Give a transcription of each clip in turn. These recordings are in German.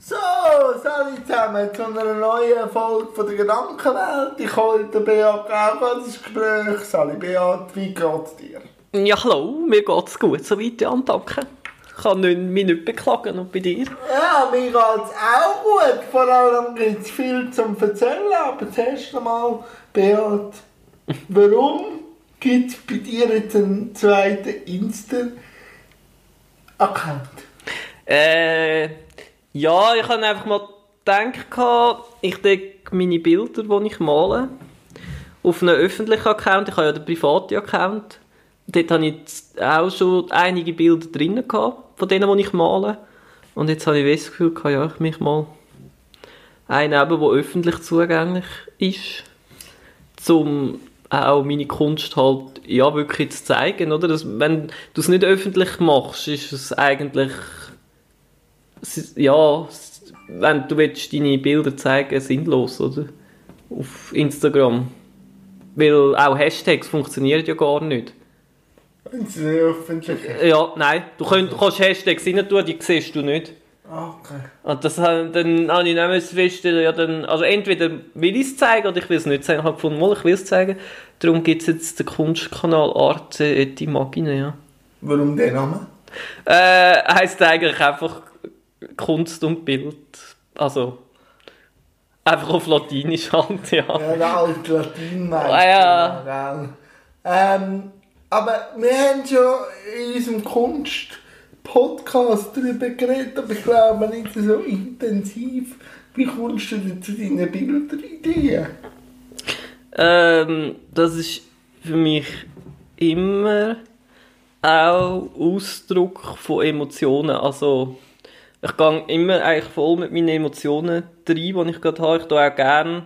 So, salut zusammen zu einer neuen Folge von der Gedankenwelt. Ich habe heute Beat auch das Gespräch. Salut Beat, wie geht's dir? Ja, hallo, mir geht's gut, soweit, ja, danke. Ich kann nicht, mich nicht beklagen, und bei dir? Ja, mir geht's auch gut. Vor allem gibt es viel zum Erzählen. Aber zuerst einmal, Beat, warum gibt es bei dir jetzt einen zweiten Insta-Account? Äh, ja, ich habe einfach mal gedacht, ich decke meine Bilder, die ich male, auf einen öffentlichen Account. Ich habe ja den privaten Account. Dort habe ich auch schon einige Bilder drin gehabt, von denen, die ich male. Und jetzt habe ich das Gefühl, ja, ich mich mal einen eben, der öffentlich zugänglich ist, um auch meine Kunst halt ja, wirklich zu zeigen. Oder? Das, wenn du es nicht öffentlich machst, ist es eigentlich ja, wenn du willst, deine Bilder zeigen sinnlos, oder? Auf Instagram. Weil auch Hashtags funktionieren ja gar nicht. Wenn sie nicht öffentlich Ja, nein. Du, könnt, kannst Hashtags rein tun, die siehst du nicht. Okay. Und das, dann habe ich dann feststellen, ja, dann, also entweder will ich es zeigen oder ich will es nicht zeigen. Ich habe gefunden, mal, ich will es zeigen. Darum gibt es jetzt den Kunstkanal Arte et Imagine, ja. Warum der Name? Äh, heisst eigentlich einfach Kunst und Bild. Also, einfach auf Latinisch halt, ja. Ja, der alte Latin meinst Ah, ja. ja. Ähm, aber wir haben schon in unserem Kunst-Podcast darüber geredet, aber ich glaube nicht so intensiv. Wie kommst du denn zu deinen Bilderideen? Ähm, das ist für mich immer auch Ausdruck von Emotionen. Also, ich gehe immer eigentlich voll mit meinen Emotionen rein, die ich gerade habe. Ich tue auch gerne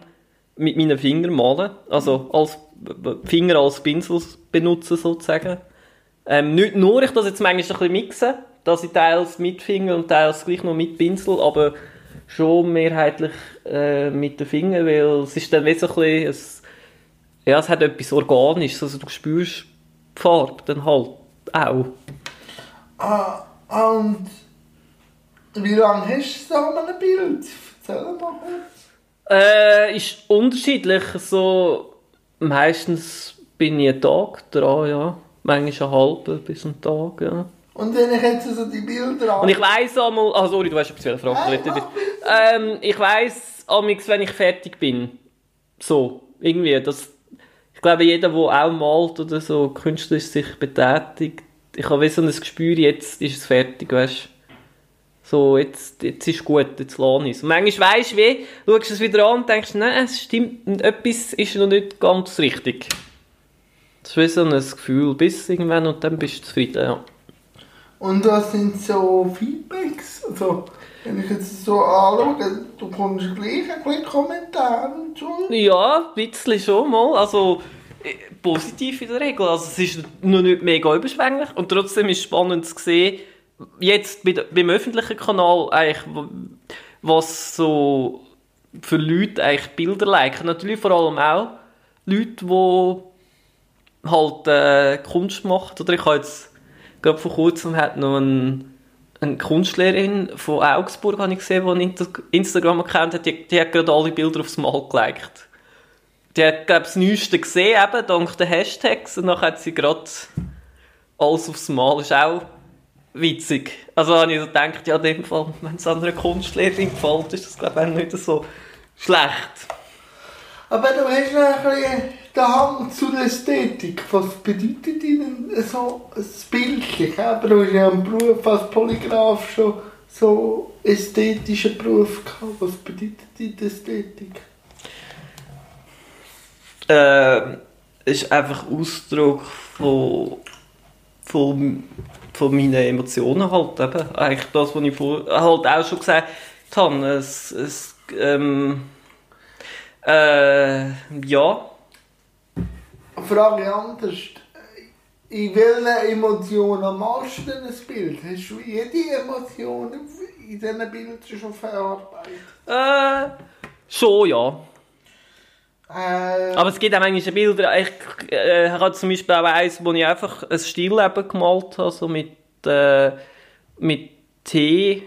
mit meinen Fingern malen. Also, als Finger als Pinsel benutzen sozusagen. Ähm, nicht nur, ich das jetzt manchmal ein bisschen mixen, dass ich teils mit Finger und teils gleich noch mit Pinsel, aber schon mehrheitlich äh, mit den Fingern, weil es ist dann wie so ein bisschen, ja, es hat etwas Organisches, also du spürst die Farbe dann halt auch. Ah, und wie lange hast du so an einem Bild? Erzähl mal kurz. Äh, ist unterschiedlich, so meistens bin ich einen Tag dran, ja. Manchmal einen halben bis einen Tag, ja. Und wenn ich jetzt so die Bilder Und ich weiss einmal, ah sorry, du hast etwas fragen. Mach ähm, ich weiss amix, wenn ich fertig bin. So, irgendwie, das, ich glaube, jeder, der auch malt oder so künstlerisch sich betätigt, ich habe so ein Gespür, jetzt ist es fertig, weißt So, jetzt, jetzt ist gut, jetzt lasse ich es. Und manchmal weisst du wie, schaust du es wieder an und denkst, nein, es stimmt, etwas ist noch nicht ganz richtig. Das ist wie so ein Gefühl, bis irgendwann und dann bist du zufrieden, ja. Und was sind so Feedbacks? Also, wenn ich jetzt so anschaue, du kommst gleich ein bisschen Kommentare und so. Ja, ein bisschen schon mal. Also äh, positiv in der Regel. Also es ist noch nicht mega überschwänglich und trotzdem ist es spannend zu sehen, jetzt beim öffentlichen Kanal eigentlich, was so für Leute eigentlich Bilder liken. Natürlich vor allem auch Leute, die halt äh, Kunst machen. Oder ich habe jetzt gerade vor kurzem hat noch ein, eine Kunstlehrerin von Augsburg habe ich gesehen, die einen Instagram-Account hat, die, die hat gerade alle Bilder aufs Mal geliked. Die hat, glaube ich, das Neueste gesehen, eben, dank den Hashtags, und dann hat sie gerade alles aufs Mal. ist auch witzig. Also habe ich so gedacht, ja, in dem Fall, wenn es einer Kunstlehrerin gefällt, ist das, glaube ich, auch nicht so schlecht. Aber du hast noch ein bisschen den Hang zur Ästhetik. Was bedeutet Ihnen so ein Bildlich? Aber du hast ja einen Beruf als Polygraph schon so ästhetischen Beruf gehabt. Was bedeutet Ihnen die Ästhetik? äh, ist einfach Ausdruck von, von, von meinen Emotionen halt eben. Eigentlich das, was ich vor, halt auch schon gesagt habe. Es, es, ähm, äh, ja, Frage anders. In welchen Emotionen malst du denn ein Bild? Hast du jede Emotion in diesen Bildern schon verarbeitet? äh, schon ja. Äh, Aber es gibt auch manchmal Bilder, ich äh, habe zum Beispiel auch eins, wo ich einfach ein Stillleben gemalt habe, so mit, äh, mit Tee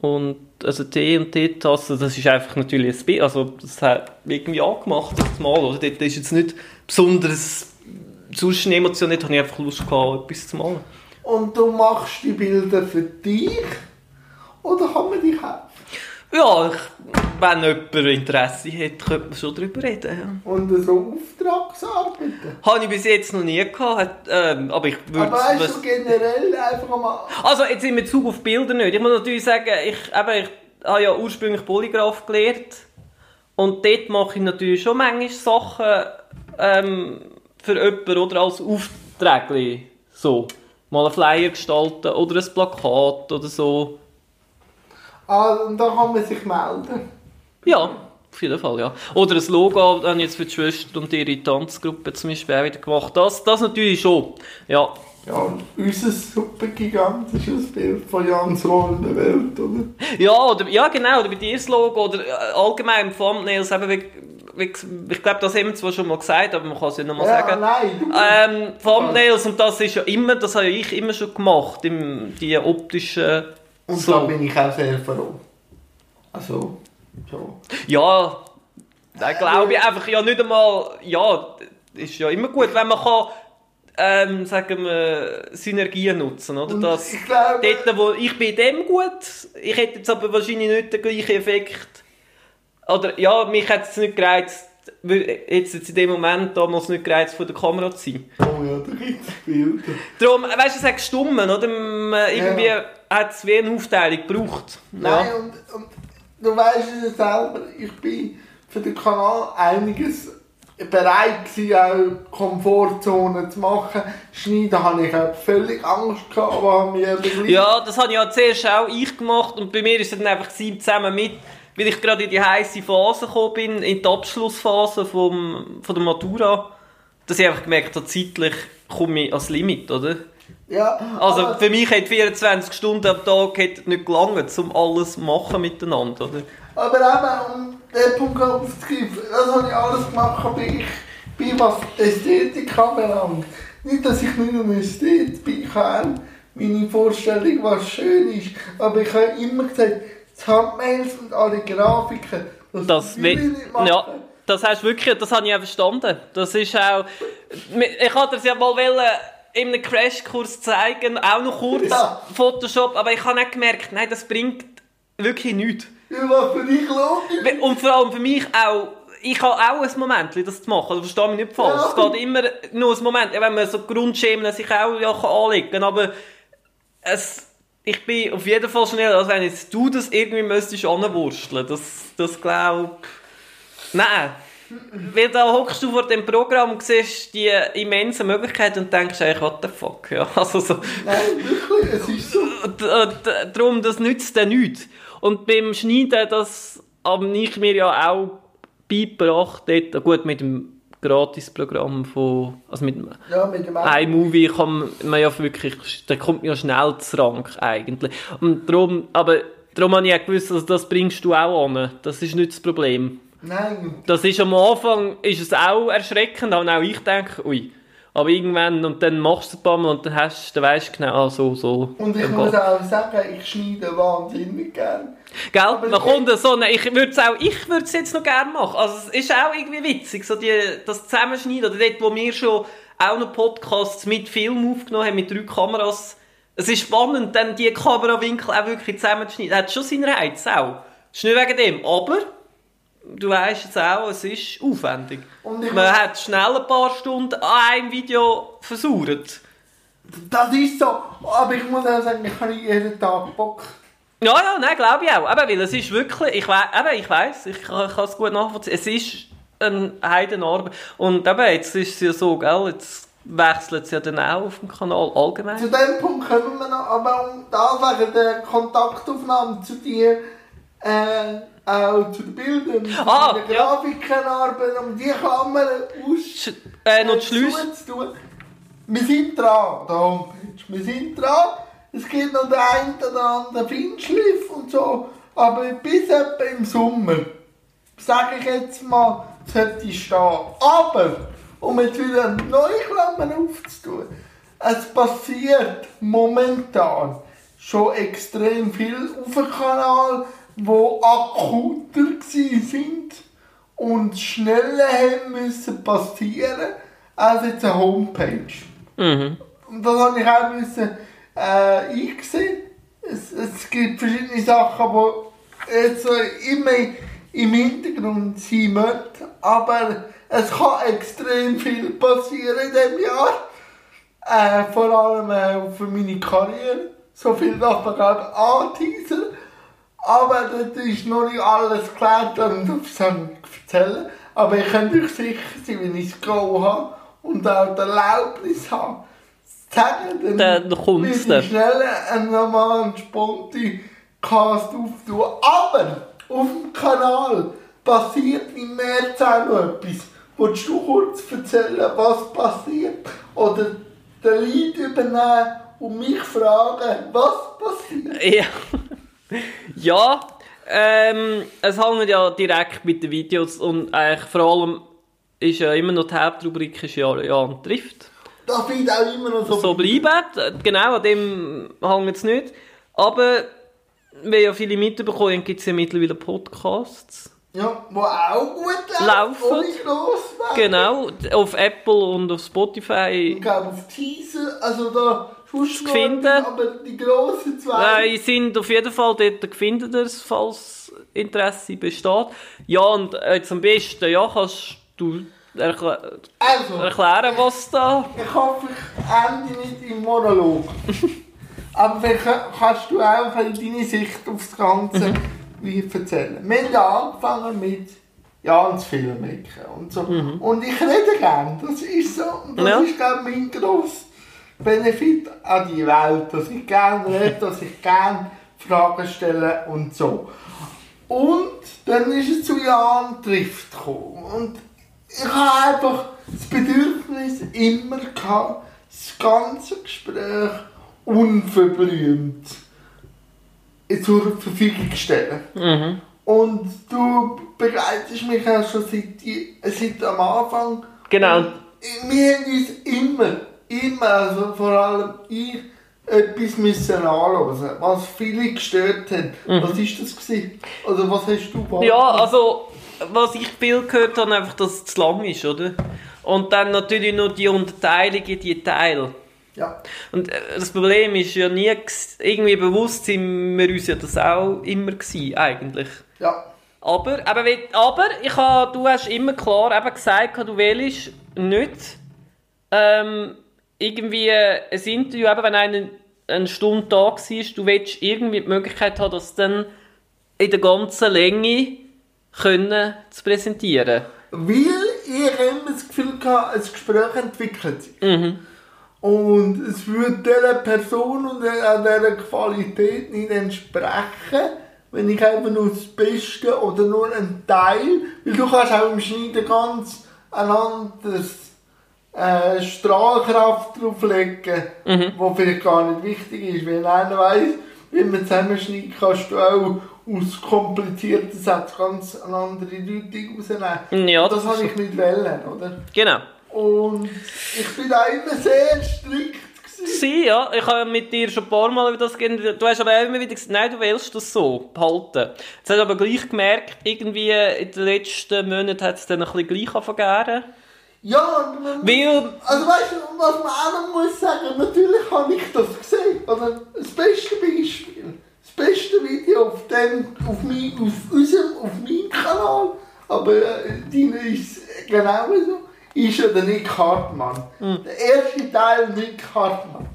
Und also Tee und Teetasse, das ist einfach natürlich ein Bild, also das hat irgendwie angemacht, das Mal, oder? Dort ist jetzt nicht besonders, sonst nicht, habe ich einfach Lust gehabt, etwas zu malen. Und du machst die Bilder für dich? Oder kann man die kaufen? Ja, ich, wenn jemand Interesse hat, könnte man schon darüber reden. Ja. Und so Auftragsarbeiten? Habe ich bis jetzt noch nie gehabt, ähm, aber ich würde... Aber weißt du, generell einfach mal... Also jetzt in Bezug auf Bilder nicht. Ich muss natürlich sagen, ich, eben, ich habe ja ursprünglich Polygraph gelernt und dort mache ich natürlich schon manchmal Sachen ähm, für jemanden oder als Aufträge. So, mal einen Flyer gestalten oder ein Plakat oder so. Ah, und da kann man sich melden. Ja, auf jeden Fall, ja. Oder ein Logo dann jetzt für die Schwester und ihre Tanzgruppe zum Beispiel auch wieder gemacht. Das, das natürlich schon, ja. Ja, und unser super gigantisches Bild von Jans rollender Welt, oder? Ja, oder, ja genau, oder bei dir das Logo, oder äh, allgemein Thumbnails, eben, wie, wie, ich glaube, das haben wir zwar schon mal gesagt, aber man kann es ja nochmal Ja, sagen. nein. Ähm, Thumbnails, und das ist ja immer, das habe ich immer schon gemacht, im, die optischen... und so. da bin ich auch sehr froh. Also, so. Ja, da glaube ich einfach ja nicht einmal, ja, ist ja immer gut, wenn man kann, ähm, sagen wir, Synergien nutzen, oder? Und Das, ich glaube- dort, wo ich bin dem gut, ich hätte jetzt aber wahrscheinlich nicht den gleichen Effekt, oder ja, mich hat es nicht gereizt, jetzt, jetzt in dem Moment damals nicht gereizt, vor der Kamera zu sein. Oh ja, da gibt es Bilder. Darum, weißt du, es hat gestummen, oder? Irgendwie Ja. hat es wie eine Aufteilung gebraucht. Nein, Ja. und, und du weißt es ja selber, ich bin für den Kanal einiges bereit gewesen, auch Komfortzonen zu machen. Schneiden habe ich auch völlig Angst gehabt, aber habe mich eben gleich... Ja, das habe ja zuerst auch ich gemacht und bei mir ist es dann einfach zusammen mit, weil ich gerade in die heiße Phase gekommen bin, in die Abschlussphase vom, von der Matura, dass ich einfach gemerkt habe, zeitlich komme ich ans Limit, oder? Ja Also für mich hat 24 Stunden am Tag hat nicht gelangt, um alles zu machen miteinander, oder? Aber eben, um den Punkt aufzugreifen, das habe ich alles gemacht, aber ich bin, was Ästhetik anbelangt. Nicht, dass ich nicht ein Ästhet bin, ich habe meine Vorstellung, was schön ist, aber ich habe immer gesagt, die Thumbnails und alle Grafiken, das, Das, will ich nicht machen. ja, das hast du wirklich, das habe ich auch verstanden. Das ist auch, ich wollte es ja mal wollen, einem Crashkurs zeigen, auch noch kurz Ja. Photoshop, aber ich habe nicht gemerkt, nein, das bringt wirklich nichts. Ja, was für dich logisch Und vor allem für mich auch, ich habe auch ein Moment, das zu machen, also verstehe mich nicht falsch. Ja. Es geht immer nur ein Moment, wenn man so Grundschemen sich auch ja, kann anlegen kann, aber es, ich bin auf jeden Fall schneller, als wenn jetzt du das irgendwie müsstest anwursteln. Das, das glaube Nein. Weil da hockst du vor dem Programm und siehst die immensen Möglichkeiten und denkst eigentlich, what the fuck, ja. Also so, Nein, wirklich, es ist so. Darum, das nützt dann nichts. Und beim Schneiden, das habe ich mir ja auch beigebracht, dort, gut, mit dem Gratisprogramm von, also mit Ja, mit dem iMovie kann man ja wirklich, da kommt man ja schnell zu Rank eigentlich. Und darum, aber darum habe ich auch gewusst, also das bringst du auch an. Das ist nicht das Problem. Nein, Das ist am Anfang ist es auch erschreckend, und auch ich denke, ui. Aber irgendwann, und dann machst du es ein paar Mal und dann, hast, dann weißt du genau, ah, so, so. und ich muss auch sagen, ich schneide wahnsinnig gern. Gell? Aber Man kommt so, eine, ich würde es auch, ich würde es jetzt noch gerne machen. Also es ist auch irgendwie witzig, so die, das Zusammenschneiden, oder dort, wo wir schon auch noch Podcasts mit Film aufgenommen haben, mit drei Kameras. Es ist spannend, dann die Kamerawinkel auch wirklich zusammenzuschneiden. Hat schon seinen Reiz, auch. Ist nicht wegen dem, aber du weißt jetzt auch, es ist aufwendig. Man hat schnell ein paar Stunden an einem Video versucht. Das ist so, aber ich muss auch sagen, ich habe jeden Tag Bock. Ja, ja, nein, glaube ich auch. Eben, weil es ist wirklich, ich, wei eben, ich weiss, ich kann, ich kann es gut nachvollziehen, es ist eine Heidenarbeit. Und eben, jetzt ist es ja so, gell, jetzt wechselt es ja dann auch auf dem Kanal allgemein. Zu dem Punkt kommen wir noch, aber um da wegen der Kontaktaufnahme zu dir, äh, auch zu den Bildern, zu Ah, den ja. Grafikenarbeiten, um die Kamera aus äh, noch Schlüsse. zuzutun. Wir sind dran, der Homepage. Wir sind dran. Es gibt noch den einen oder anderen Feinschliff und so, aber bis etwa im Sommer, sage ich jetzt mal, sollte ich stehen. Aber, um jetzt wieder neue Klammern aufzutun, es passiert momentan schon extrem viel auf dem Kanal, wo akuter sind und schneller haben müssen passieren als jetzt eine Homepage. Mhm. Und das habe ich auch müssen, äh, einsehen. Es, es gibt verschiedene Sachen, die jetzt so immer im Hintergrund sein müssen, aber es kann extrem viel passieren in diesem Jahr. Äh, vor allem äh, für meine Karriere. So viel darf man gerade anteasern. Aber das ist noch nicht alles geklärt und das erzählen. Aber ich kann euch sicher sein, wenn ich das Go habe und auch die Erlaubnis habe, zu sagen, Dann kommt's will dann. ich schnell einen normalen Sponti Cast auftun. Aber auf dem Kanal passiert im März auch noch etwas. Willst du kurz erzählen, was passiert? Oder den Lead übernehmen und mich fragen, was passiert? Ja. ja, ähm, es hängt ja direkt mit den Videos und eigentlich vor allem ist ja immer noch die Hauptrubrik ist ja Jan trifft. Das wird auch immer noch so. So bleiben, genau, an dem hängt es nicht. Aber, wie ja viele mitbekommen, gibt es ja mittlerweile Podcasts. Ja, wo auch gut. Laufen. Werden. Genau, auf Apple und auf Spotify. Ich glaube auf Teaser, also da etwas, aber die grossen zwei. Nein, sind auf jeden Fall dort findet ihr es, falls Interesse besteht. Ja, und jetzt am besten, ja, kannst du erkl Also, erklären, was da... ich hoffe, ich ende nicht im Monolog. aber vielleicht kannst du auch deine Sicht auf das Ganze wie erzählen. Wir haben ja angefangen mit Jans Filmmaker und so. Und ich rede gern, das ist so. Und das Ja. ist, glaube ich, mein grosser Benefit an die Welt, dass ich gerne rede, dass ich gerne Fragen stelle und so. Und dann ist es zu Jan Trift gekommen. Und ich habe einfach das Bedürfnis immer gehabt, das ganze Gespräch unverblümt zur Verfügung zu stellen. Mhm. Und du begleitest mich auch schon seit, seit am Anfang. Genau. Und wir haben uns immer, immer, also vor allem ich, etwas müssen anhören, was viele gestört hat. Was ist das gewesen? Oder was hast du Mhm. Ja, also, was ich viel gehört habe, einfach, dass es zu lang ist, oder? Und dann natürlich noch die Unterteilung in die Teile. ja. Und äh, das Problem ist ja nie, irgendwie bewusst sind wir uns ja das auch immer gewesen, eigentlich. ja. Aber, aber, aber ich habe, du hast immer klar eben gesagt, du wählst nicht ähm, irgendwie ein Interview, eben wenn einer eine Stunde da war, du willst irgendwie die Möglichkeit haben, das dann in der ganzen Länge können zu präsentieren. Weil ich immer das Gefühl hatte, ein Gespräch entwickelt sich. Mhm. Und es würde dieser Person und auch dieser Qualität nicht entsprechen, wenn ich einfach nur das Beste oder nur einen Teil, weil du kannst auch im Schneiden ganz ein anderes äh, Strahlkraft drauflegen, Mhm. wo vielleicht gar nicht wichtig ist. Wenn einer weiss, wie man zusammenschneidet, kannst du auch aus komplizierten Sätzen ganz eine andere Deutung rausnehmen. Ja, das, das habe ich nicht wollen, oder? Genau. Und ich bin da immer sehr strikt gewesen. Sie, ja, ich habe mit dir schon ein paar Mal über das geredet. Du hast aber auch immer wieder gesagt, nein, du willst das so behalten. Jetzt hast du aber gleich gemerkt, irgendwie in den letzten Monaten hat es dann ein bisschen gleich angefangen. Ja, und man, Weil, also weißt du, was man auch noch muss sagen, natürlich habe ich das gesehen. Oder das beste Beispiel, das beste Video auf dem, auf, mein, auf unserem, auf meinem Kanal, aber äh, deine ist genauso, ist ja der Nick Hartmann. Der erste Teil Nick Hartmann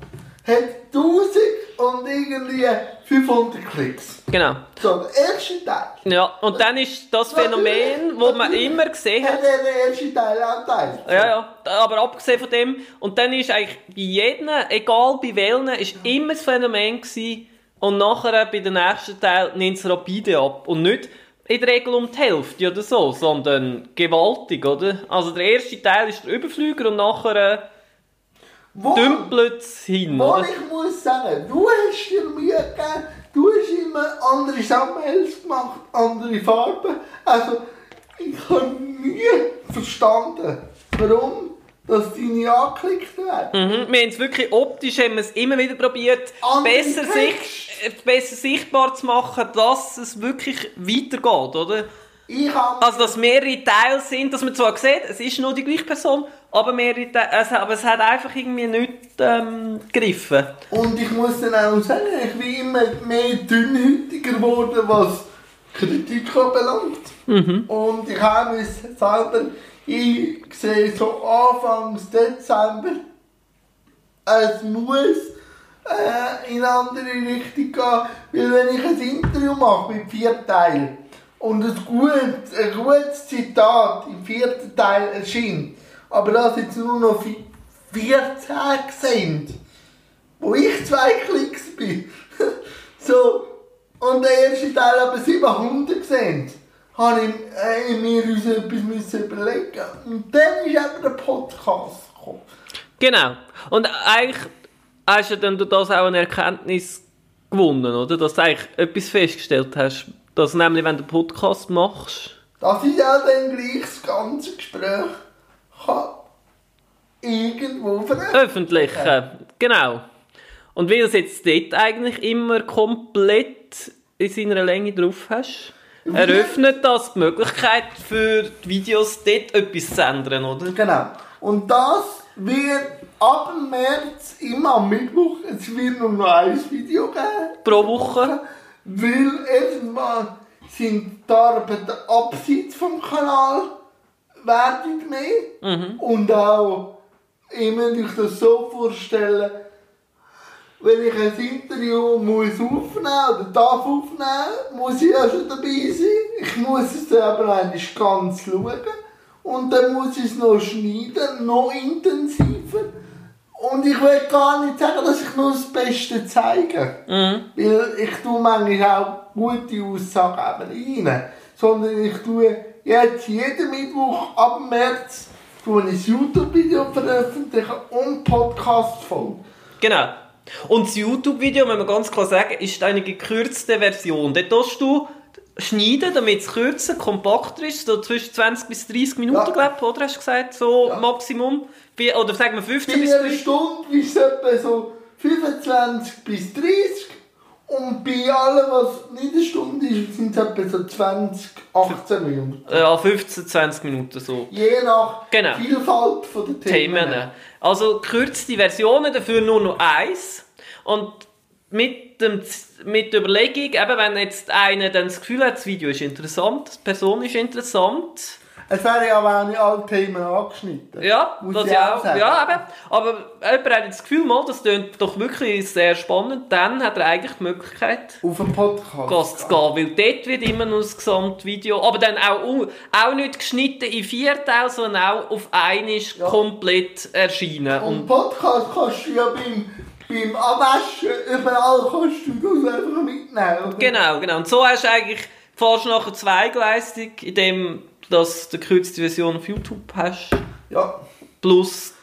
hat 1000 und irgendwie 500 Klicks. genau. So, der erste Teil. Ja, und dann ist das Phänomen, wo man immer gesehen Hat hat. er den ersten Teil auch geteilt? Ja, ja, aber abgesehen von dem, und dann ist eigentlich bei jedem, egal bei welchen, ist immer das Phänomen gewesen, und nachher bei dem nächsten Teil nimmt es rapide ab. Und nicht in der Regel um die Hälfte oder so, sondern gewaltig, oder? Also der erste Teil ist der Überflüger und nachher äh, Wo- dümpelt es hin, Wo oder? ich muss sagen, du hast dir Mühe gegeben, du hast immer andere Thumbnails gemacht, andere Farben. Also, ich habe nie verstanden, warum dass deine angeklickt werden. Mhm. Wir haben es wirklich optisch haben wir es immer wieder probiert, besser, sich, äh, besser sichtbar zu machen, dass es wirklich weitergeht, oder? Also, dass mehrere Teile sind, dass man zwar sieht, es ist nur die gleiche Person, aber, Teile, es, aber es hat einfach irgendwie nicht ähm, gegriffen. Und ich muss dann auch sagen, ich bin immer mehr dünnhütiger geworden, was Kritik anbelangt. Und ich habe es selber, ich sehe so Anfang Dezember, es muss äh, in eine andere Richtung gehen, weil wenn ich ein Interview mache mit vier Teilen und ein gutes, ein gutes Zitat im vierten Teil erscheint, aber das jetzt nur noch vi- 14 sind, wo ich zwei Klicks bin. so, und der erste Teil aber 700 gesehen. Habe ich, äh, mir uns etwas müssen überlegen. Und dann ist eben der Podcast gekommen. Genau. Und eigentlich hast du dann durch das auch eine Erkenntnis gewonnen, oder? Dass du eigentlich etwas festgestellt hast, dass nämlich, wenn du Podcast machst, Dass ich ja dann gleich das ganze Gespräch kann irgendwo veröffentlichen öffentlichen. Genau. Und weil du es jetzt dort eigentlich immer komplett in seiner Länge drauf hast, eröffnet das die Möglichkeit für die Videos dort etwas zu ändern, oder? Genau. Und das wird ab März immer am Mittwoch, es wird nur noch ein Video geben. Pro Woche. Weil erstens mal sind die Arbeiten abseits vom Kanal werden mehr. Und auch, ihr müsst euch das so vorstellen, wenn ich ein Interview muss aufnehmen oder darf aufnehmen, muss ich ja schon dabei sein. Ich muss es aber eigentlich ganz schauen. Und dann muss ich es noch schneiden, noch intensiver. Und ich will gar nicht sagen, dass ich nur das Beste zeige. Weil ich tue manchmal auch gute Aussagen eben rein. Sondern ich tue jetzt jeden Mittwoch ab März tue ich ein YouTube-Video veröffentlichen und Podcast-Folge. Genau. Und das YouTube-Video, wenn wir ganz klar sagen, ist eine gekürzte Version. Dort tust du schneiden, damit es kürzer, kompakter ist, so zwischen 20 bis 30 Minuten, Ja. glaube ich, oder hast du gesagt, so Ja. Maximum. Oder sagen wir 15 Bei bis einer 30. Stunde ist es etwa so 25 bis 30. Und bei allem, was nicht eine Stunde ist, sind es etwa so 20, 18 Minuten. Ja, 15, 20 Minuten so. Je nach Genau. Vielfalt von der Themen. Themen. Also gekürzte Versionen, dafür nur noch eins. Und mit, dem, mit der Überlegung, eben, wenn jetzt einer dann das Gefühl hat, das Video ist interessant, die Person ist interessant, Es wären ja auch nicht alle Themen angeschnitten. Ja, Muss das ich ja auch sagen. Ja, eben. Aber jemand hat das Gefühl, mal, das klingt doch wirklich sehr spannend. Dann hat er eigentlich die Möglichkeit, Auf dem Podcast. Zu gehen. Weil dort wird immer noch das Gesamtvideo, aber dann auch, auch nicht geschnitten in vier Teile, sondern auch auf einmal Ja. komplett erscheinen. Und Und Podcast kannst du ja beim, beim Abwaschen, überall kannst du das einfach mitnehmen. oder? genau, genau. Und so hast du eigentlich fast nachher zweigleisig, indem dass du die gekürzte Version auf YouTube hast. Ja. plus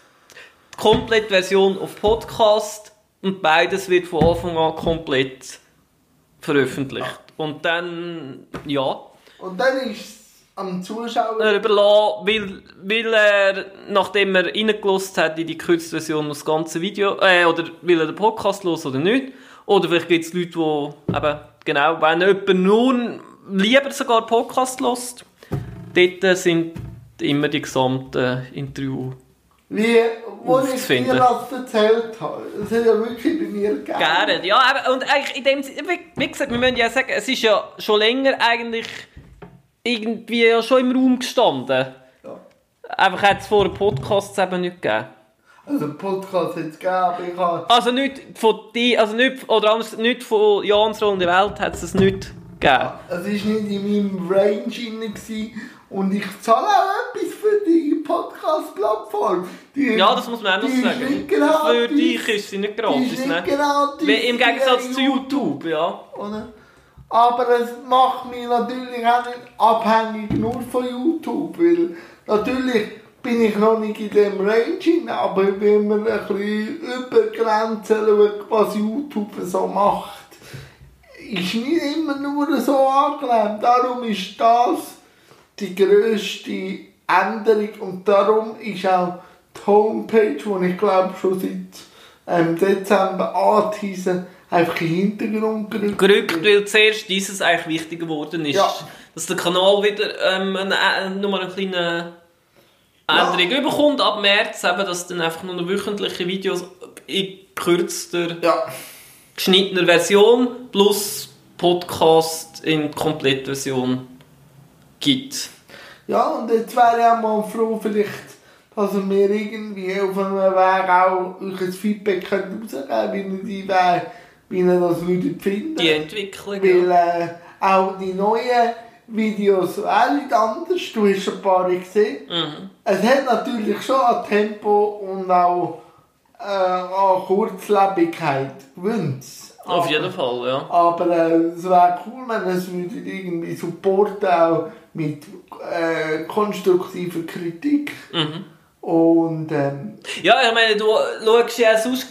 die komplette Version auf Podcast und beides wird von Anfang an komplett veröffentlicht. Und dann, ja, Und dann ist es am Zuschauer. er überlassen, weil, weil er, nachdem er reingelassen hat in die gekürzte Version, das ganze Video, äh, oder will er den Podcast los oder nicht. Oder vielleicht gibt es Leute, die eben, genau, wenn jemand nur lieber sogar Podcast lässt, dort sind immer die gesamten Interviews Wie, wo ich dir das erzählt habe. Das hat ja wirklich bei mir gegeben. Gerne, ja, aber, und eigentlich in dem Sinne, wie, gesagt, wir müssen ja sagen, es ist ja schon länger eigentlich irgendwie ja schon im Raum gestanden. Ja. Einfach hat es vor dem Podcast eben nicht gegeben. Also einen Podcast hat es gegeben, aber ich habe... Also nicht von die, also nicht, oder anders, nicht von Jans rollende Welt hat es es nicht gegeben. Es war nicht in meinem Range gewesen. Und ich zahle auch etwas für die Podcast-Plattform. Ja, das muss man auch noch sagen. Für die- dich ist sie nicht gratis, ne? Im Gegensatz zu YouTube, ja. Oder? Aber es macht mich natürlich auch nicht abhängig nur von YouTube, weil natürlich bin ich noch nicht in dem Range aber wenn man ein bisschen über Grenzen schaut, was YouTube so macht, ist nicht immer nur so angenehm. Darum ist das die grösste Änderung und darum ist auch die Homepage, die ich glaube schon seit ähm, Dezember anteasen, einfach in den Hintergrund gerückt. gerückt, weil zuerst dieses eigentlich wichtiger geworden ist. Ja. Dass der Kanal wieder ähm, eine, äh, nochmal eine kleine Änderung bekommt ab März, eben, dass dann einfach nur noch wöchentliche Videos in kürzter, Ja, geschnittener Version plus Podcast in Komplettversion gibt. ja, und jetzt wäre ich auch mal froh, vielleicht, dass ihr mir irgendwie auf einem Weg auch euch ein Feedback könnt rausgeben könnt, wie ihr die Weg, wie ihr das würdet finden. Die Entwicklung. Weil äh, auch die neuen Videos wären nicht anders. Du hast ein paar gesehen. Mhm. Es hat natürlich schon an Tempo und auch äh, an Kurzlebigkeit gewünscht. Auf jeden Fall, ja. Aber äh, es wäre cool, wenn es irgendwie supporten, auch mit äh, konstruktiver Kritik. Mhm. Und ähm, Ja, ich meine, du schaust ja sonst,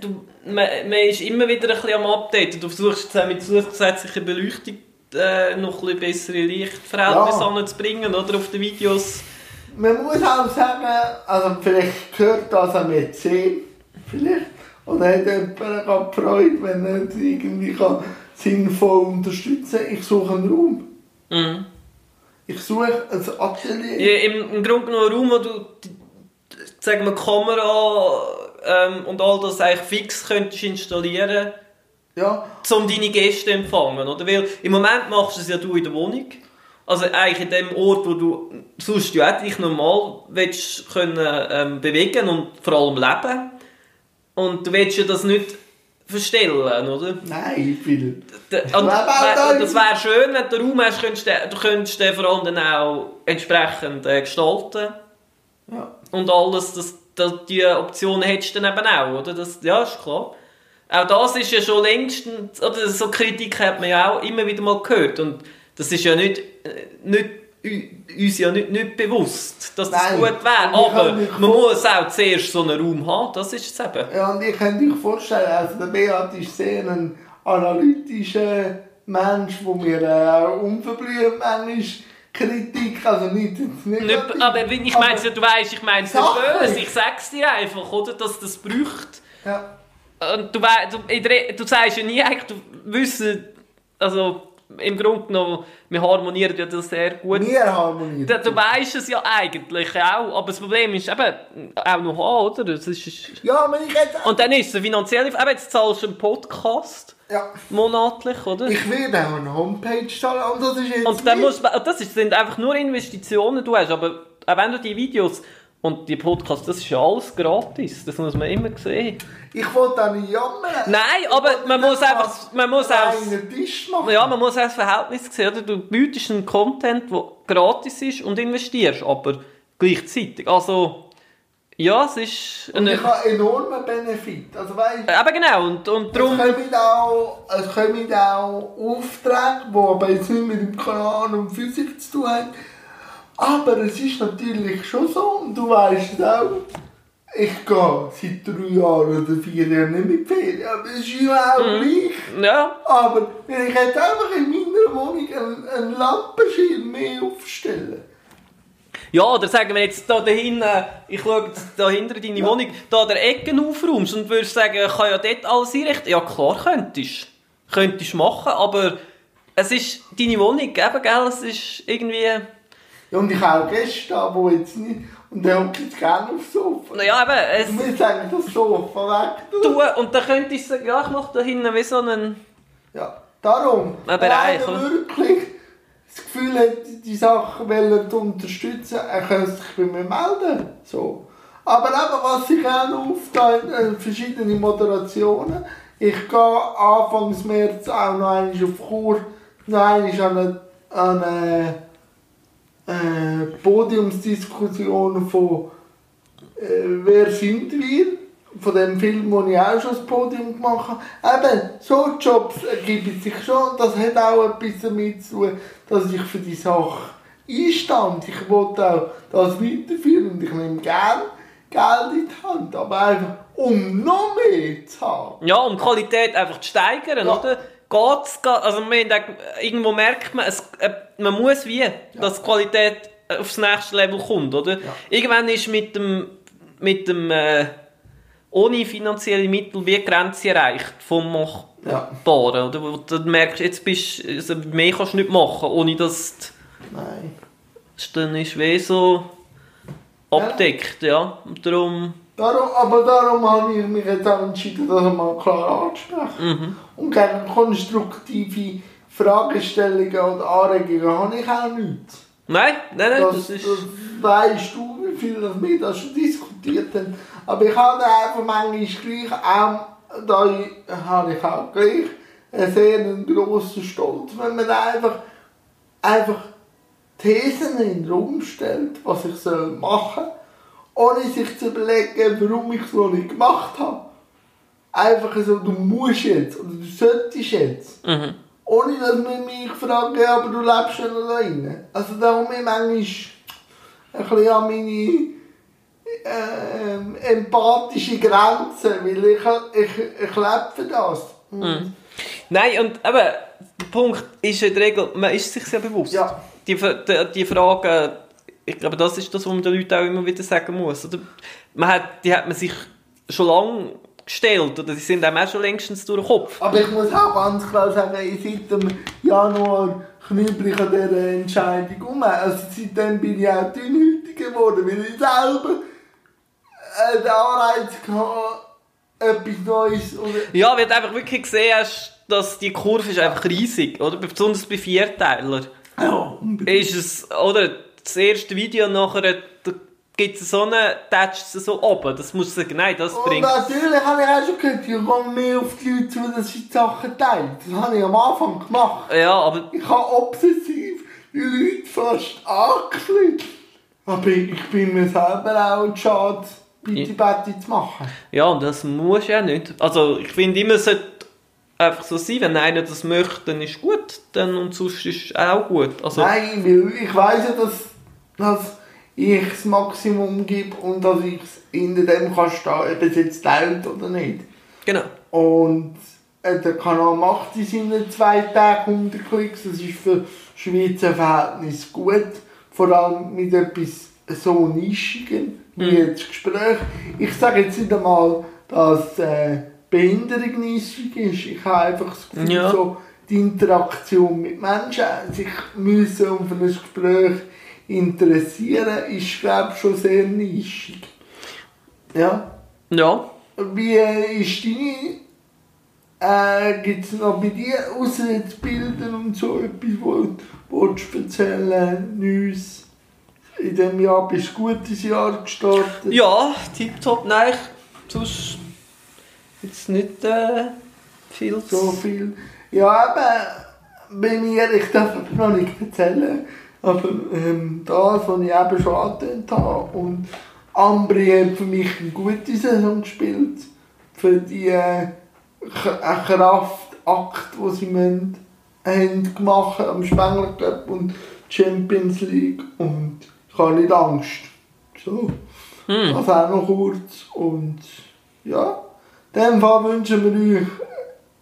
du, man, man ist immer wieder ein bisschen am Updaten. Du versuchst auch mit zusätzlicher Beleuchtung äh, noch ein bisschen bessere Lichtverhältnisse Ja. anzubringen, oder, auf den Videos. man muss auch sagen, also vielleicht gehört das am Mäzen, vielleicht. Oder hat jemand gerade Freude, wenn er es irgendwie kann sinnvoll unterstützen kann. Ich suche einen Raum. Mhm. Ich suche ein Atelier. Ja, im, Im Grunde genommen ein Raum, wo du, die- sagen wir, Kamera ähm, und all das eigentlich fix könntest installieren Ja, um deine Gäste zu empfangen, oder? Weil im Moment machst du es ja du in der Wohnung. Also eigentlich in dem Ort, wo du sonst ja dich normal willst können, ähm, bewegen und vor allem leben. Und du willst ja das nicht verstellen, oder? nein, ich will. Und, das wäre schön, wenn du den Raum hast, könntest du, du könntest den vor allem auch entsprechend äh, gestalten. Ja. Und alles, das, das, die Optionen hättest du dann eben auch, oder? Das, ja, ist klar. Auch das ist ja schon längstens, oder so Kritik hat man ja auch immer wieder mal gehört. Und das ist ja nicht, äh, nicht uns ja nicht, nicht bewusst, dass das Nein. gut wäre. Ich Aber man muss auch zuerst so einen Raum haben, das ist es eben. Ja, und ihr könnt euch vorstellen, also der Beat ist sehr ein analytischer Mensch, wo mir äh, unverblümt manchmal Kritik, also nicht Nicht, negativ, aber wie- ich meine ja, du weißt, ich meine es nicht böse. Ich sag's dir einfach, oder? Dass das braucht. Ja, Und du, du, du sagst ja nie eigentlich, du wissen, also im Grunde genommen, wir harmonieren ja das sehr gut. wir harmonieren. Du, du weißt es ja eigentlich auch, aber das Problem ist eben auch noch haben, oder? Das ist, Ja, wenn ich jetzt... und dann ist es finanziell, eben jetzt zahlst du einen Podcast Ja, monatlich, oder? ich werde auch eine Homepage starten und das ist jetzt... Und dann musst, das ist, sind einfach nur Investitionen, die du hast, aber auch wenn du die Videos und die Podcasts, das ist ja alles gratis, das muss man immer sehen. Ich wollte auch nicht jammern. Nein, aber man muss einfach, man muss auch, Tisch machen. ja, man muss auch das Verhältnis sehen, oder? Du bietest einen Content, der gratis ist und investierst, aber gleichzeitig, also, ja, es ist, Und ich habe enormen Benefit. Also weißt aber genau, und, und Es darum, kommen auch, es kommen auch Aufträge, die aber jetzt nicht mit dem Kanal und Physik zu tun haben. Aber es ist natürlich schon so, und du weißt es auch, ich gehe seit drei Jahren oder vier Jahren nicht mit Ferien, aber es ist ja auch gleich. ja, Aber wenn ich jetzt einfach in meiner Wohnung einen, einen Lampenschirm mehr aufstelle, Ja, oder sagen wir jetzt da hinten, ich schaue da hinter deine Wohnung, da der Ecken aufräumst und würdest sagen, ich kann ja dort alles einrichten. Ja, klar, könntest Könntest machen, aber es ist deine Wohnung, eben, gell? Es ist irgendwie... ja, und ich habe auch Gäste da, die jetzt nicht, und der hockt jetzt gerne aufs Sofa. Naja, eben, es... Ich will sagen, das Sofa weg. tun. Du, und dann könntest du sagen, ja, ich mache da hinten wie so einen... Ja, darum. Ein Bereich, oder? wirklich das Gefühl hat, die Sachen wollen unterstützen, er kann sich bei mir melden. So. Aber eben, was ich auch aufteile, äh, verschiedene Moderationen. Ich gehe Anfang März auch noch einmal auf Kur, noch einmal an eine, an eine äh, Podiumsdiskussion von äh, Wer sind wir? Von dem Film, wo ich auch schon das Podium gemacht habe. Eben, so Jobs ergeben sich schon. Das hat auch etwas damit zu tun, dass ich für die Sache einstand. Ich wollte auch das weiterführen und ich nehme gerne Geld in die Hand. Aber einfach, um noch mehr zu haben. Ja, um die Qualität einfach zu steigern, Ja. oder? Geht's, also man, denkt, irgendwo merkt man, es, äh, man muss wie, dass die Qualität äh, aufs nächste Level kommt, oder? Irgendwann ist mit dem mit dem äh, ohne finanzielle Mittel wie Grenze erreicht vom Ja. Machbaren. Oder wo du merkst, jetzt bist also mehr kannst du nicht machen, ohne dass du Nein. es dann ist wie so abdeckt, ja. Und darum, Darum, aber darum habe ich mich jetzt auch entschieden, das mal klar anzusprechen. Und gegen konstruktive Fragestellungen oder Anregungen habe ich auch nichts. nein, nein, nein, Das, das ist... das weißt du, wie viel das wir das schon diskutiert haben. Aber ich habe einfach manchmal gleich auch, da habe ich auch gleich einen sehr grossen Stolz, wenn man einfach, einfach Thesen in den Raum stellt, was ich soll machen soll, ohne sich zu überlegen, warum ich es noch nicht gemacht habe. Einfach so, du musst jetzt oder du solltest jetzt. Mhm. Ohne dass man mich fragt, ja, aber du lebst ja noch da drin. Also da komme ich manchmal ein bisschen an meine ähm, empathische Grenzen, weil ich, ich, ich lebe für das. Mhm. Nein, und eben, der Punkt ist in der Regel, man ist sich sehr bewusst. Ja. Die, die, die Fragen, ich glaube, das ist das, was man den Leuten auch immer wieder sagen muss. Oder? Man hat, die hat man sich schon lange gestellt, oder die sind einem auch schon längstens durch den Kopf. Aber ich muss auch ganz klar sagen, ich seit dem Januar knüppel ich an dieser Entscheidung um. Also seitdem bin ich auch dünnhäutiger geworden, weil ich selber den Anreiz hatte, etwas Neues oder Ja, weil du einfach wirklich gesehen hast, dass die Kurve ist einfach riesig, oder? Besonders bei Vierteiler. ja, unbedingt. Ist es, oder? Das erste Video nachher, da gibt es so einen, tätscht es so oben. Das muss sagen, nein, das Und bringt... natürlich habe ich auch schon gehört, ich gehe mehr auf die Leute zu, dass sie die Sachen teilen. Das habe ich am Anfang gemacht. Ja, aber Ich habe obsessiv die Leute fast angeflüht. Aber ich bin mir selber auch schade, bitte Betty zu machen. Ja, und das muss ja nicht. Also ich finde immer, es sollte einfach so sein, wenn einer das möchte, dann ist gut, dann und sonst ist es auch gut. Also, Nein, weil ich weiss ja, dass, dass ich das Maximum gebe und dass ich hinter dem kann stehen, ob es jetzt teilt oder nicht. genau. Und äh, der Kanal macht in seinen zwei Tagen 100 Klicks. Das ist für Schweizer Verhältnis gut. Vor allem mit etwas so Nischigem wie Mhm. jetzt Gespräch. Ich sage jetzt nicht einmal, dass äh, Behinderung nischig ist. Ich habe einfach das Gefühl, Ja. so die Interaktion mit Menschen, sich müssen um für ein Gespräch interessieren, ist glaube ich schon sehr nischig. Ja. Ja. Wie äh, ist deine. Äh, Gibt es noch bei dir, außer jetzt Bilder und so etwas, wo wo du erzählen Neues? In diesem Jahr bist du ein gutes Jahr gestartet. Ja, tipptopp, nein, ich- sonst jetzt nicht äh, viel So viel. Ja, eben, bei mir, ich darf aber noch nicht erzählen, aber ähm, das, was ich eben schon angetönt habe. Und Ambri hat für mich eine gute Saison gespielt. Für die äh, äh, Kraftakt, die sie müssen, haben gemacht am Spengler Cup und Champions League. Und ich habe nicht Angst. So. Hm. Das auch noch kurz. Und ja, in dem Fall wünschen wir euch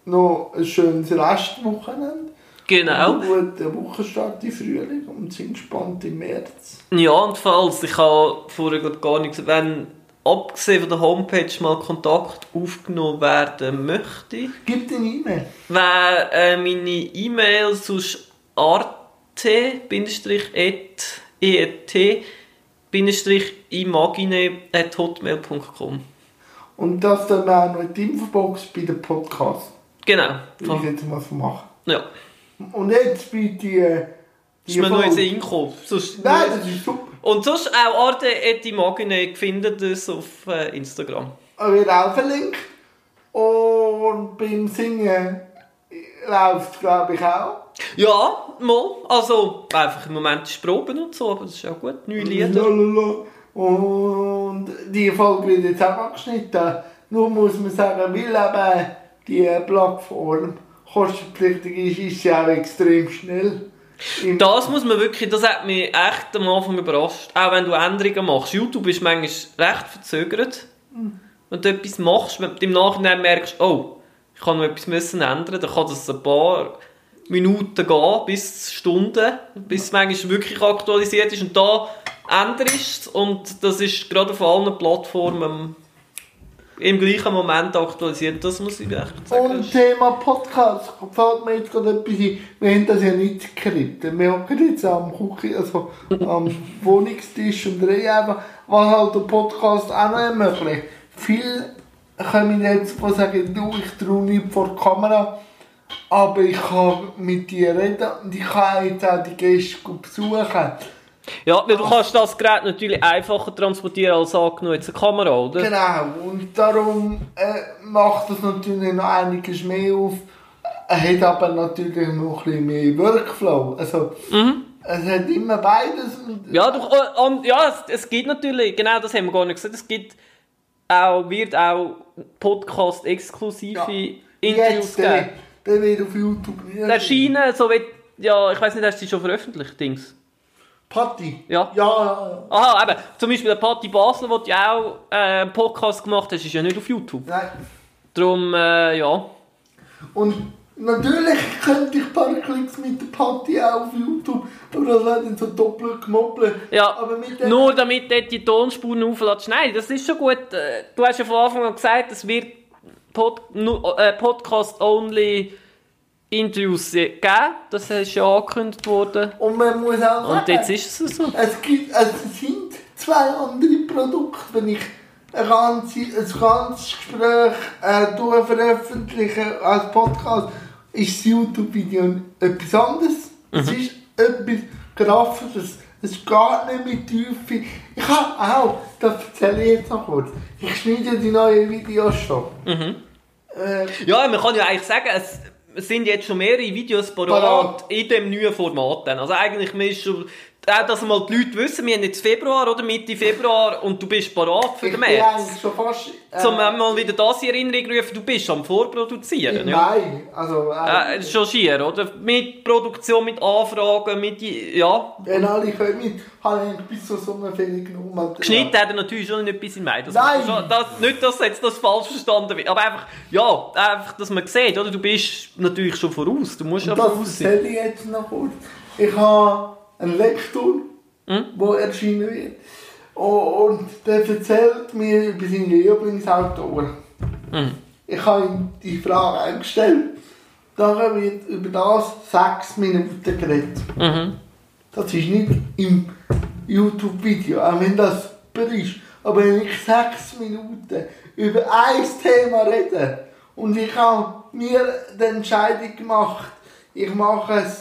noch ein schönes Restwochenende. Genau. Einen guten Wochenstart im Frühling und sind gespannt im März. Ja, und falls, ich habe vorher gar nichts gesagt, wenn abgesehen von der Homepage mal Kontakt aufgenommen werden möchte, Gib deine E-Mail. wäre äh, meine E-Mail sonst arte-et-imagine.hotmail.com Und das dann auch noch in die Infobox bei dem Podcast. Genau. Ich jetzt mal so machen. Ja. Und jetzt bitte äh, Ist mir noch gekommen. Sonst Nein, das ist super. Und sonst auch arte.imagine findet es auf äh, Instagram. Wird auch verlinkt. Und beim Singen läuft es, glaube ich, auch. Ja, mal. Also, einfach im Moment ist Proben und so, aber das ist auch gut. Neue Lieder. Und die Folge wird jetzt auch abgeschnitten. Nur muss man sagen, weil eben die Plattform kostenpflichtig ist, ist sie auch extrem schnell. Im- Das muss man wirklich, das hat mich echt am Anfang überrascht. Auch wenn du Änderungen machst. YouTube ist manchmal recht verzögert. Wenn du etwas machst, wenn du im Nachhinein merkst, oh, ich kann noch etwas müssen ändern, dann kann das ein paar Minuten gehen, bis Stunden, bis es manchmal wirklich aktualisiert ist. Und da änderst und das ist gerade auf allen Plattformen im gleichen Moment aktualisiert. Das muss ich echt sagen. Und Thema Podcast fällt mir jetzt gerade etwas ein. Wir haben das ja nicht skriptet. Wir hocken jetzt am Küche, also am Wohnungstisch und reden einfach, was halt der Podcast auch noch ermöglicht. Viele kommen jetzt, die sagen, du, ich traue nicht vor die Kamera, aber ich kann mit dir reden und ich kann jetzt auch die Gäste besuchen. Ja, weil du kannst das Gerät natürlich einfacher transportieren als angenommen jetzt eine Kamera, oder? Genau, und darum äh, macht das natürlich noch einiges mehr auf. Er hat aber natürlich noch ein bisschen mehr Workflow. Also, es hat immer beides. Ja, du, äh, und, ja es, es gibt natürlich, genau das haben wir gar nicht gesagt, es gibt auch, wird auch Podcast-exklusive Ja. Interviews Jetzt, der, geben. der wird auf YouTube Erscheinen, so wie, ja, ich weiß nicht, hast du sie schon veröffentlicht, Dings? Patti? Ja. Ja, ja. Aha, eben, zum Beispiel der Patti Basler, der ja auch äh, einen Podcast gemacht hat, ist ja nicht auf YouTube. Nein. Darum, äh, ja. Und natürlich könnte ich ein paar Klicks mit der Patti auch auf YouTube, aber das wird dann so doppelt gemoppelt. Ja, aber nur damit dort die Tonspuren auflädst. Nein, das ist schon gut. Äh, Du hast ja von Anfang an gesagt, es wird Pod, äh, Podcast-only Interviews geben. Das ist ja angekündigt worden. Und man muss auch Und jetzt ist es so. Es gibt, also es sind zwei andere Produkte, wenn ich ein ganzes, ein ganzes Gespräch äh, tue, veröffentliche als Podcast, ist das YouTube-Video etwas anderes. Es ist etwas grafisches. Es geht nicht mit Tiefe. Ich habe auch, das erzähle ich jetzt noch kurz, ich schneide die neuen Videos schon. Äh, Ja, man kann ja eigentlich sagen, es es sind jetzt schon mehrere Videos parat Parat. in dem neuen Format. dann. Also eigentlich, man ist schon, auch dass mal die Leute wissen, wir haben jetzt Februar oder Mitte Februar und du bist parat für ich den März. eigentlich schon fast äh, Zum mal wieder das in Erinnerung rufen, du bist am Vorproduzieren. im Ja. Mai. Also, äh, Äh, schon schier, oder? Mit Produktion, mit Anfragen, mit, ja. Wenn alle mit, habe ich bis zu Sommerferien genommen. Geschnitten hat er natürlich schon nicht bis im Mai. Das Nein. schon, das, nicht, dass jetzt das falsch verstanden wird. Aber einfach, ja, einfach, dass man sieht, oder? Du bist natürlich schon voraus. Du musst ja das voraus sein. erzähle ich jetzt noch kurz. Ich habe einen Lektor, Hm? der erschienen wird. Und der erzählt mir über seine Lieblingsautoren. Hm. Ich habe ihm die Frage eingestellt. Dann wird über das sechs Minuten geredet. Mhm. Das ist nicht im YouTube-Video, auch wenn das super ist. Aber wenn ich sechs Minuten über ein Thema rede und ich habe mir die Entscheidung gemacht, ich mache ein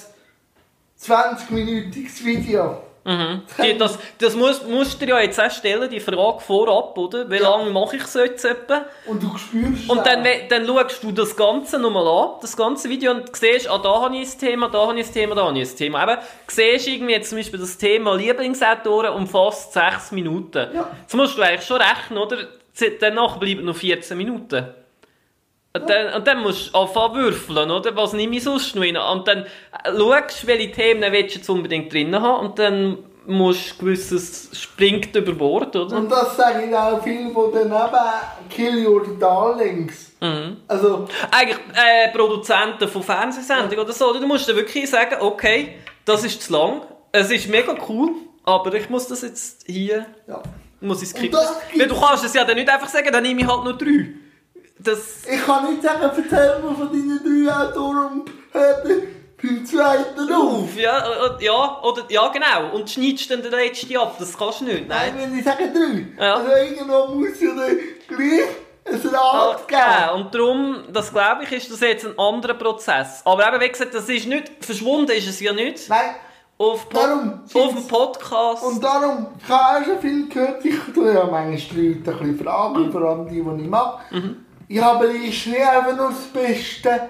20-minütiges Video. Mhm. Die, das das musst, musst du dir ja jetzt auch stellen, die Frage vorab, oder? Wie lange mache ich so jetzt etwa? Und du spürst Und dann, dann schaust du das Ganze nochmal an, das ganze Video, und siehst, ah, da habe ich ein Thema, da habe ich ein Thema, da habe ich ein Thema. Eben, siehst irgendwie jetzt zum Beispiel das Thema Lieblingsautoren umfasst 6 Minuten. Ja. Jetzt musst du eigentlich schon rechnen, oder? Danach bleiben noch 14 Minuten. Und dann, und dann musst du anfangen würfeln, oder? Was nehme ich sonst noch rein? Und dann äh, schaust, welche Themen willst du jetzt unbedingt drin haben und dann musst du gewisses springt über Bord, oder? Und das sage ich auch viel, die dann eben Kill Your Darlings. Mhm. Also, eigentlich äh, Produzenten von Fernsehsendungen oder so, du musst dann wirklich sagen, okay, das ist zu lang, es ist mega cool, aber ich muss das jetzt hier, ja. muss ich skippen. Du kannst es ja dann nicht einfach sagen, dann nehme ich halt nur drei. Das, Ich kann nicht sagen, erzähl mir von deinen drei Autoren und beim zweiten auf. ja, äh, ja, oder, ja genau, und schneidest dann den letzten ab, das kannst du nicht, Nein, nein. wenn ich sage drei. Ja. Also irgendwo muss ja dann gleich ein Rad geben. Ja, und darum, das glaube ich, ist das jetzt ein anderer Prozess. Aber eben, wie gesagt, das ist nicht, verschwunden ist es ja nicht. Nein, Auf, Pod, Darum auf dem Podcast. und darum, ich habe auch schon viel gehört, ich tue ja manchmal die Leute ein bisschen fragen, vor allem die, die ich mag. Ja, aber nicht einfach nur das Beste,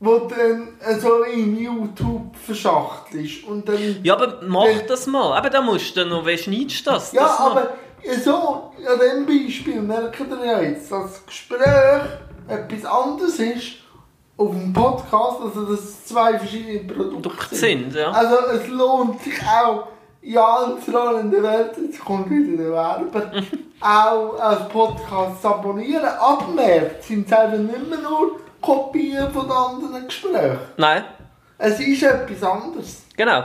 was dann so in YouTube verschachtelt ist. Und dann... Ja, aber mach Wenn- das mal. Aber da musst du dann noch, wie schneidest du das? Ja, das noch? aber so, an diesem Beispiel merkt ihr ja jetzt, dass das Gespräch etwas anderes ist auf dem Podcast, also dass es zwei verschiedene Produkte Produkte sind. sind, ja. Also es lohnt sich auch, ja, als Rollen der Welt, jetzt kommt wieder der Werber, auch als Podcast abonnieren. Ab März sind es einfach nicht mehr nur Kopien von anderen Gesprächen. Nein, Es ist etwas anderes. genau.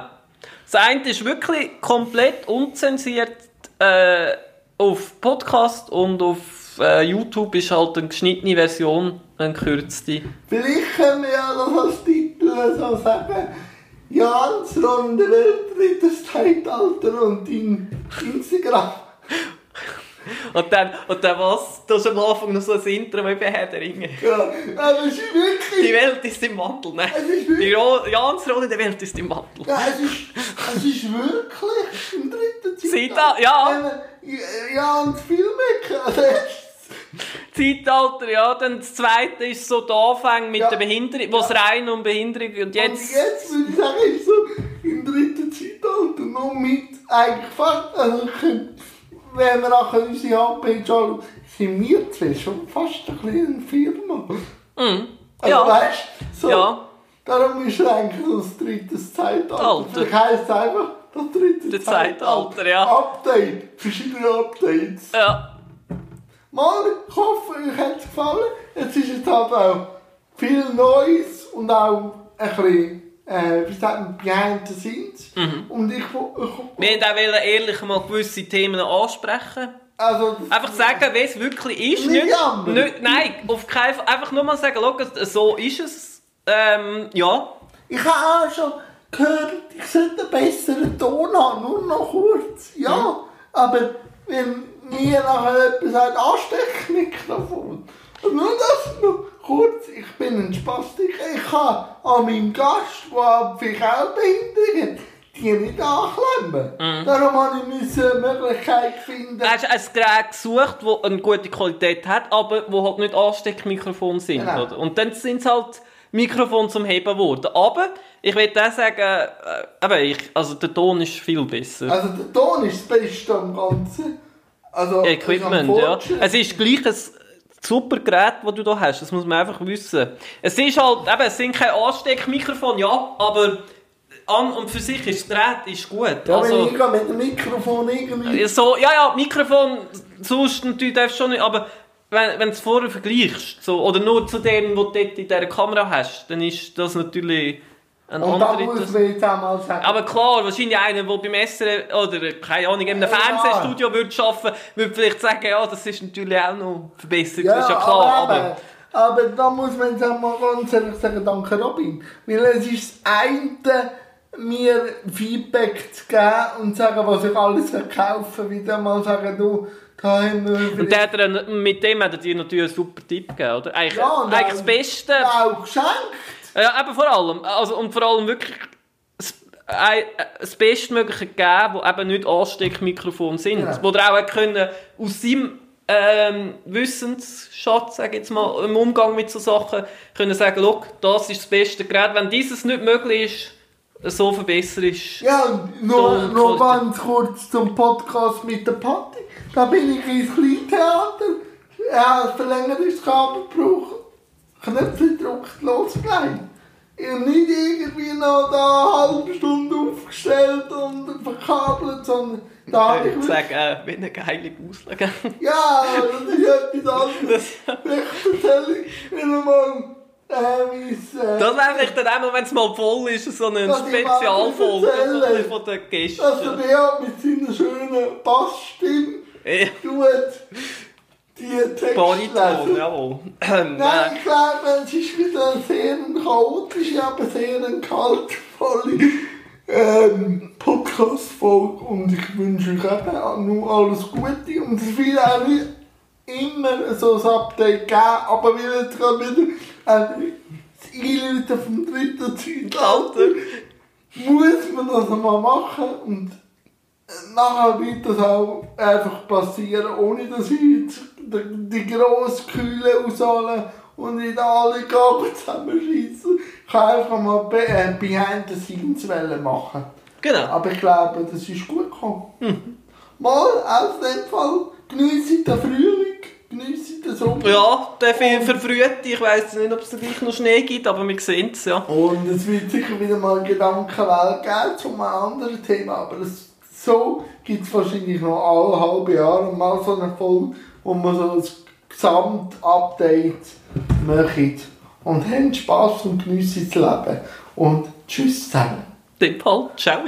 Das eine ist wirklich komplett unzensiert äh, auf Podcast und auf äh, YouTube ist halt eine geschnittene Version, eine kürzte. Vielleicht können wir ja das als Titel so sagen. Jans Runde Welt, das Zeitalter und dein Instagram. Und dann, und dann was? Du hast am Anfang noch so ein Intro wie bei Herr der Ringe. Ja, aber es ist wirklich... Die Welt ist im Wandel, ne? Es ist Die wirklich... Ro Jans Rolle der Welt ist im Wandel. Ja, es ist, es ist wirklich im dritten Zeitalter. Wenn man- Ja, und Filme also Zeitalter, ja. Dann das zweite ist so der Anfang mit Ja. der Behinderung, wo es rein um Behinderung und Und jetzt... jetzt würde ich sagen, ist so im dritten Zeitalter noch mit eigentlich fast, also wenn wir nachher unsere Homepage anschauen, sind wir zwei schon fast ein bisschen eine Firma. Mhm. Also Ja. weißt du, so, Ja. darum ist es eigentlich so das dritte Zeitalter. Alter. Vielleicht heisst einfach das dritte Das Zeitalter, ja. Update, verschiedene Updates. Ja. Mal, ich hoffe, euch hat es gefallen. Jetzt ist es halt auch viel Neues und auch ein bisschen, äh, wie sagt man, behind the scenes. Mhm. Und ich, wo- ich Wir wollten auch wollen ehrlich mal gewisse Themen ansprechen. also, Einfach sagen, wie es wirklich ist. Nicht Nicht, nein, auf keinen Fall. Einfach nur mal sagen, schau, so ist es. Ähm, ja. ich habe auch schon gehört, ich sollte einen besseren Ton haben, nur noch kurz. Ja, aber wenn mir nachher jemand sagt, Ansteckmikrofon, nur das noch kurz, ich bin ein Spastik, ich kann an meinem Gast, der vielleicht auch Behinderung hat, die nicht anklemmen. Mhm. Darum habe ich eine Möglichkeit finden. Du hast ein Gerät gesucht, das eine gute Qualität hat, aber wo halt nicht Ansteckmikrofone sind. Genau. Oder? Und dann sind es halt Mikrofone zum Heben geworden. Aber ich will auch sagen, äh, eben, ich, also der Ton ist viel besser. Also der Ton ist das Beste am Ganzen. Also, Equipment, ja. Es ist gleich ein super Gerät, das du da hast. Das muss man einfach wissen. Es ist halt, eben, es sind keine Ansteckmikrofone, ja, aber an und für sich ist das Gerät ist gut. Ja, wenn also, ich mit dem Mikrofon irgendwie... so, ja, ja, Mikrofon, sonst natürlich darfst du schon nicht, aber wenn, wenn du es vorher vergleichst, so, oder nur zu dem, was du dort in dieser Kamera hast, dann ist das natürlich ein Und da muss man jetzt auch mal sagen... Aber klar, wahrscheinlich einer, der beim SRF oder keine Ahnung, in einem Ja. Fernsehstudio würde arbeiten, würde vielleicht sagen, ja, das ist natürlich auch noch verbessert. das ist ja klar. aber, Aber, aber, da muss man jetzt auch mal ganz ehrlich sagen, danke Robin. Weil es ist das eine, mir Feedback zu geben und zu sagen, was ich alles verkaufe, wieder mal sagen, du, und der hat er, mit dem hat er dir natürlich einen super Tipp gegeben, oder? Eigentlich, Ja, eigentlich das Beste. auch geschenkt. Ja, eben vor allem. Also, und vor allem wirklich das, Bestmögliche geben, wo eben nicht Ansteckmikrofone sind. Genau. Wo er auch können aus seinem ähm, Wissensschatz, sage jetzt mal, im Umgang mit so Sachen, können sagen, «Schau, das ist das beste Gerät. Wenn dieses nicht möglich ist, so verbessern ist. Ja, noch, noch ganz kurz zum Podcast mit der Patti. Da bin ich ins Kleintheater. Er hat verlängertes Kabel gebraucht. Knöpfe gedrückt, losgelegt. Habe nicht irgendwie noch da eine halbe Stunde aufgestellt und verkabelt, sondern da habe ich Ich wirklich... sage, äh, wie eine geile Auslage. Ja, das ist etwas anderes. Vielleicht erzähle ich Ihnen mal, äh. Äh, Das wäre vielleicht dann einmal, wenn es mal voll ist, so eine Spezialfolge erzähle. von den Gästen. dass der Beat mit seiner schönen Bassstimme Ja. tut die Texte Bariton, jawohl. Nein, ich glaube, es ist wieder sehr chaotische, aber sehr kaltvolle ähm, Podcast-Folge. Und ich wünsche euch eben nur alles Gute. Und es wird auch immer so ein Update geben, aber wir jetzt gerade wieder äh, das Einläuten vom dritten Zeitalter. Muss man das mal machen? Und nachher wird das auch einfach passieren, ohne dass ich jetzt die, die grosse Kühle aushole und nicht alle Gabel zusammenschießen. Ich kann einfach mal be äh, Behind the Scenes machen. genau. Aber ich glaube, das ist gut gekommen. Mal, aus dem Fall, geniessen den Frühling, geniessen den Sommer. Ja, der viel verfrüht. Ich weiss nicht, ob es gleich noch Schnee gibt, aber wir sehen es, ja. Und es wird sicher wieder mal Gedankenwelt geben zu einem anderen Thema, aber es, so gibt es wahrscheinlich noch alle halbe Jahre mal so eine Folge, wo man so ein Gesamtupdate macht. Und habt Spass und geniessen das Leben. Und tschüss zusammen. dem Fall, ciao.